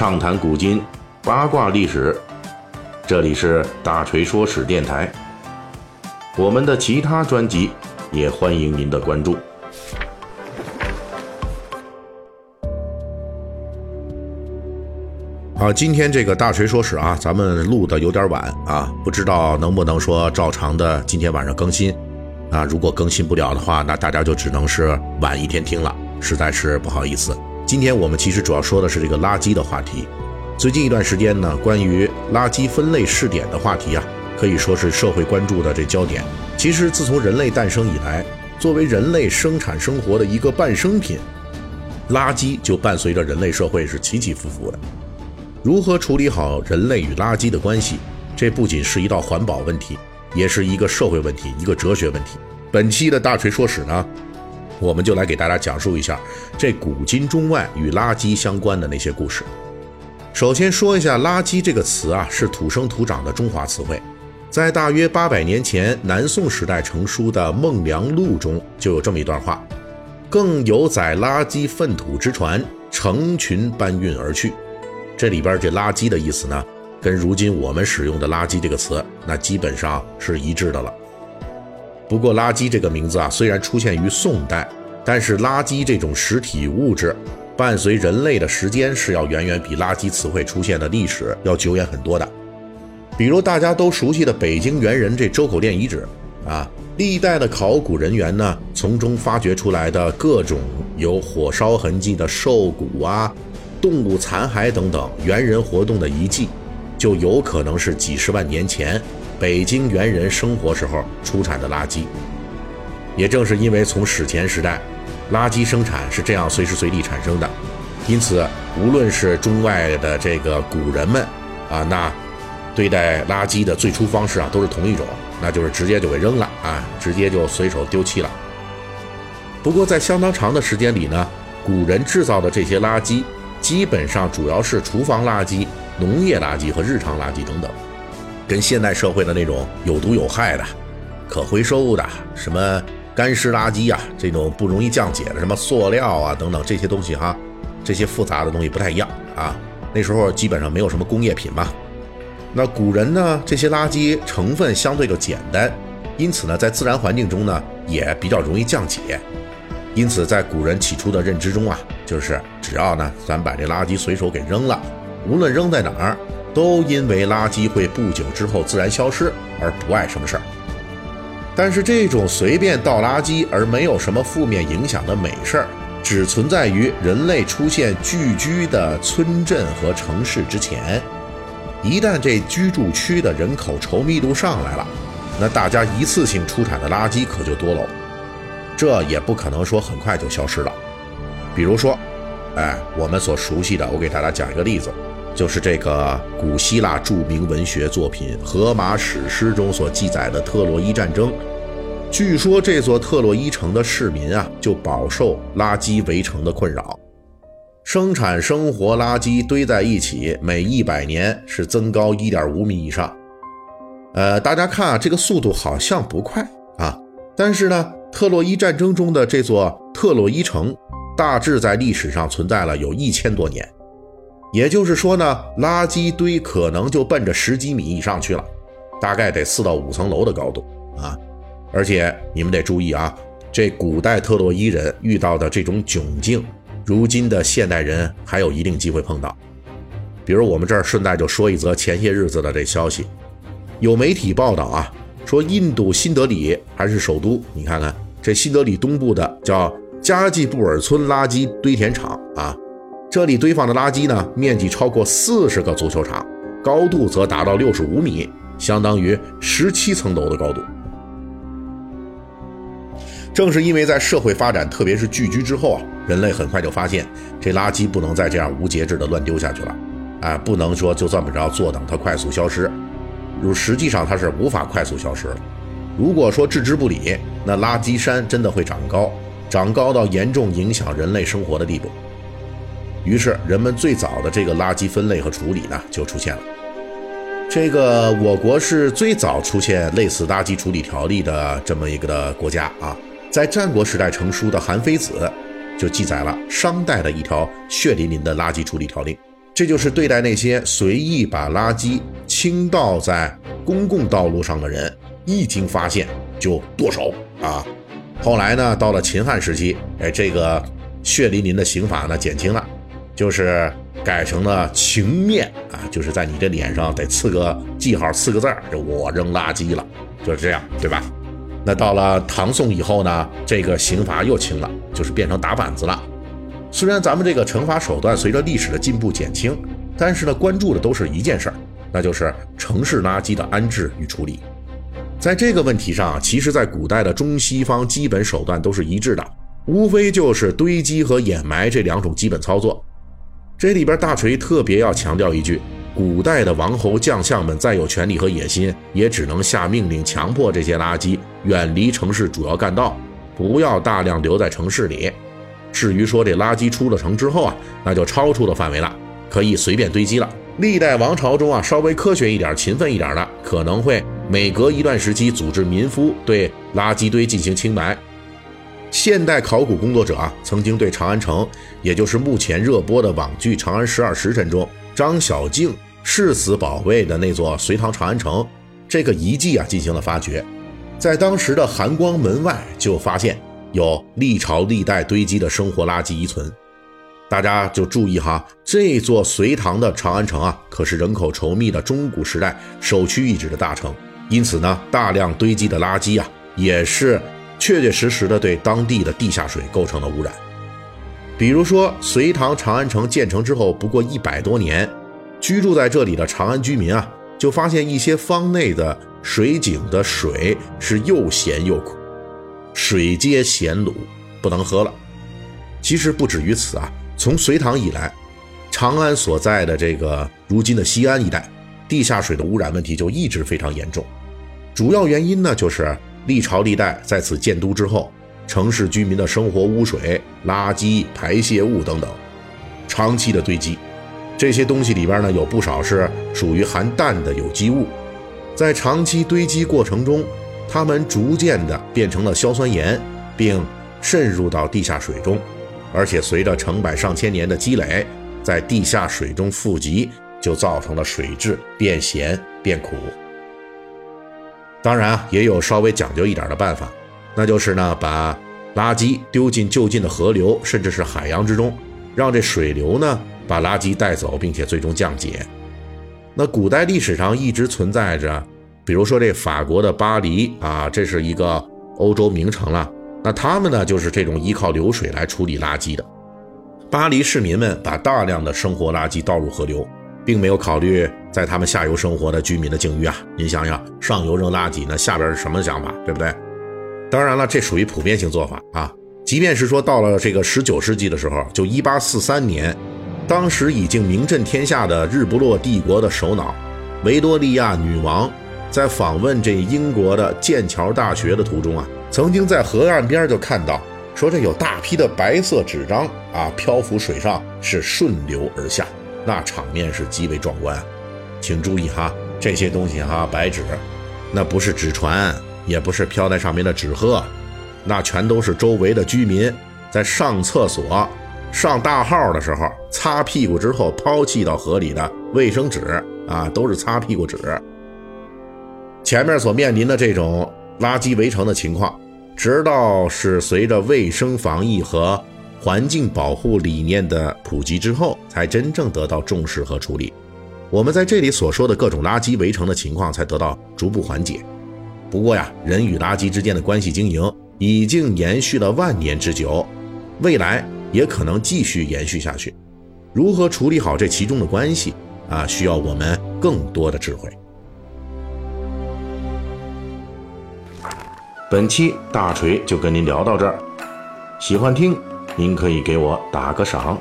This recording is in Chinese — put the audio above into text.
畅谈古今，八卦历史。这里是大锤说史电台。我们的其他专辑也欢迎您的关注。好，今天这个大锤说史啊，咱们录的有点晚啊，不知道能不能说照常的今天晚上更新啊？如果更新不了的话，那大家就只能是晚一天听了，实在是不好意思。今天我们其实主要说的是这个垃圾的话题。最近一段时间呢，关于垃圾分类试点的话题啊，可以说是社会关注的这焦点。其实自从人类诞生以来，作为人类生产生活的一个半生品，垃圾就伴随着人类社会是起起伏伏的。如何处理好人类与垃圾的关系？这不仅是一道环保问题，也是一个社会问题，一个哲学问题。本期的大锤说史呢，我们就来给大家讲述一下这古今中外与垃圾相关的那些故事。首先说一下“垃圾”这个词啊，是土生土长的中华词汇，在大约八百年前南宋时代成书的《孟良录》中就有这么一段话：“更有载垃圾粪土之船，成群搬运而去。”这里边这“垃圾”的意思呢，跟如今我们使用的“垃圾”这个词，那基本上是一致的了。不过，“垃圾”这个名字啊，虽然出现于宋代，但是垃圾这种实体物质，伴随人类的时间是要远远比垃圾词汇出现的历史要久远很多的。比如大家都熟悉的北京猿人这周口店遗址啊，历代的考古人员呢，从中发掘出来的各种有火烧痕迹的兽骨啊。动物残骸等等猿人活动的遗迹，就有可能是几十万年前北京猿人生活时候出产的垃圾。也正是因为从史前时代，垃圾生产是这样随时随地产生的，因此无论是中外的这个古人们啊，那对待垃圾的最初方式啊，都是同一种，那就是直接就给扔了啊，直接就随手丢弃了。不过在相当长的时间里呢，古人制造的这些垃圾。基本上主要是厨房垃圾、农业垃圾和日常垃圾等等，跟现代社会的那种有毒有害的、可回收的什么干湿垃圾啊，这种不容易降解的什么塑料啊等等这些东西哈，这些复杂的东西不太一样啊。那时候基本上没有什么工业品嘛。那古人呢，这些垃圾成分相对就简单，因此呢，在自然环境中呢也比较容易降解。因此，在古人起初的认知中啊，就是只要呢，咱把这垃圾随手给扔了，无论扔在哪儿，都因为垃圾会不久之后自然消失而不碍什么事儿。但是，这种随便倒垃圾而没有什么负面影响的美事儿，只存在于人类出现聚居的村镇和城市之前。一旦这居住区的人口稠密度上来了，那大家一次性出产的垃圾可就多喽。这也不可能说很快就消失了。比如说，哎，我们所熟悉的，我给大家讲一个例子，就是这个古希腊著名文学作品《荷马史诗》中所记载的特洛伊战争。据说这座特洛伊城的市民啊，就饱受垃圾围城的困扰，生产生活垃圾堆在一起，每一百年是增高一点五米以上。呃，大家看啊，这个速度好像不快啊，但是呢。特洛伊战争中的这座特洛伊城，大致在历史上存在了有一千多年，也就是说呢，垃圾堆可能就奔着十几米以上去了，大概得四到五层楼的高度啊！而且你们得注意啊，这古代特洛伊人遇到的这种窘境，如今的现代人还有一定机会碰到。比如我们这儿顺带就说一则前些日子的这消息，有媒体报道啊。说印度新德里还是首都？你看看这新德里东部的叫加济布尔村垃圾堆填场啊，这里堆放的垃圾呢，面积超过四十个足球场，高度则达到六十五米，相当于十七层楼的高度。正是因为在社会发展，特别是聚居之后啊，人类很快就发现这垃圾不能再这样无节制的乱丢下去了，啊，不能说就这么着坐等它快速消失。如实际上它是无法快速消失了。如果说置之不理，那垃圾山真的会长高，长高到严重影响人类生活的地步。于是人们最早的这个垃圾分类和处理呢就出现了。这个我国是最早出现类似垃圾处理条例的这么一个的国家啊，在战国时代成书的《韩非子》就记载了商代的一条血淋淋的垃圾处理条例。这就是对待那些随意把垃圾倾倒在公共道路上的人，一经发现就剁手啊。后来呢，到了秦汉时期，哎，这个血淋淋的刑法呢减轻了，就是改成了情面啊，就是在你的脸上得刺个记号，刺个字儿，我扔垃圾了，就是这样，对吧？那到了唐宋以后呢，这个刑罚又轻了，就是变成打板子了。虽然咱们这个惩罚手段随着历史的进步减轻，但是呢，关注的都是一件事儿，那就是城市垃圾的安置与处理。在这个问题上，其实，在古代的中西方基本手段都是一致的，无非就是堆积和掩埋这两种基本操作。这里边大锤特别要强调一句：古代的王侯将相们再有权力和野心，也只能下命令强迫这些垃圾远离城市主要干道，不要大量留在城市里。至于说这垃圾出了城之后啊，那就超出了范围了，可以随便堆积了。历代王朝中啊，稍微科学一点、勤奋一点的，可能会每隔一段时期组织民夫对垃圾堆进行清埋。现代考古工作者啊，曾经对长安城，也就是目前热播的网剧《长安十二时辰》中张小敬誓死保卫的那座隋唐长安城这个遗迹啊，进行了发掘，在当时的含光门外就发现。有历朝历代堆积的生活垃圾遗存，大家就注意哈，这座隋唐的长安城啊，可是人口稠密的中古时代首屈一指的大城，因此呢，大量堆积的垃圾啊，也是确确实实的对当地的地下水构成了污染。比如说，隋唐长安城建成之后不过一百多年，居住在这里的长安居民啊，就发现一些方内的水井的水是又咸又苦。水皆咸卤，不能喝了。其实不止于此啊，从隋唐以来，长安所在的这个如今的西安一带，地下水的污染问题就一直非常严重。主要原因呢，就是历朝历代在此建都之后，城市居民的生活污水、垃圾、排泄物等等，长期的堆积。这些东西里边呢，有不少是属于含氮的有机物，在长期堆积过程中。它们逐渐地变成了硝酸盐，并渗入到地下水中，而且随着成百上千年的积累，在地下水中富集，就造成了水质变咸变苦。当然啊，也有稍微讲究一点的办法，那就是呢，把垃圾丢进就近的河流，甚至是海洋之中，让这水流呢把垃圾带走，并且最终降解。那古代历史上一直存在着。比如说这法国的巴黎啊，这是一个欧洲名城了。那他们呢，就是这种依靠流水来处理垃圾的。巴黎市民们把大量的生活垃圾倒入河流，并没有考虑在他们下游生活的居民的境遇啊。您想想，上游扔垃圾，那下边是什么想法，对不对？当然了，这属于普遍性做法啊。即便是说到了这个十九世纪的时候，就一八四三年，当时已经名震天下的日不落帝国的首脑维多利亚女王。在访问这英国的剑桥大学的途中啊，曾经在河岸边就看到，说这有大批的白色纸张啊漂浮水上，是顺流而下，那场面是极为壮观。请注意哈，这些东西哈，白纸，那不是纸船，也不是飘在上面的纸鹤，那全都是周围的居民在上厕所、上大号的时候擦屁股之后抛弃到河里的卫生纸啊，都是擦屁股纸。前面所面临的这种垃圾围城的情况，直到是随着卫生防疫和环境保护理念的普及之后，才真正得到重视和处理。我们在这里所说的各种垃圾围城的情况才得到逐步缓解。不过呀，人与垃圾之间的关系经营已经延续了万年之久，未来也可能继续延续下去。如何处理好这其中的关系啊，需要我们更多的智慧。本期大锤就跟您聊到这儿，喜欢听您可以给我打个赏。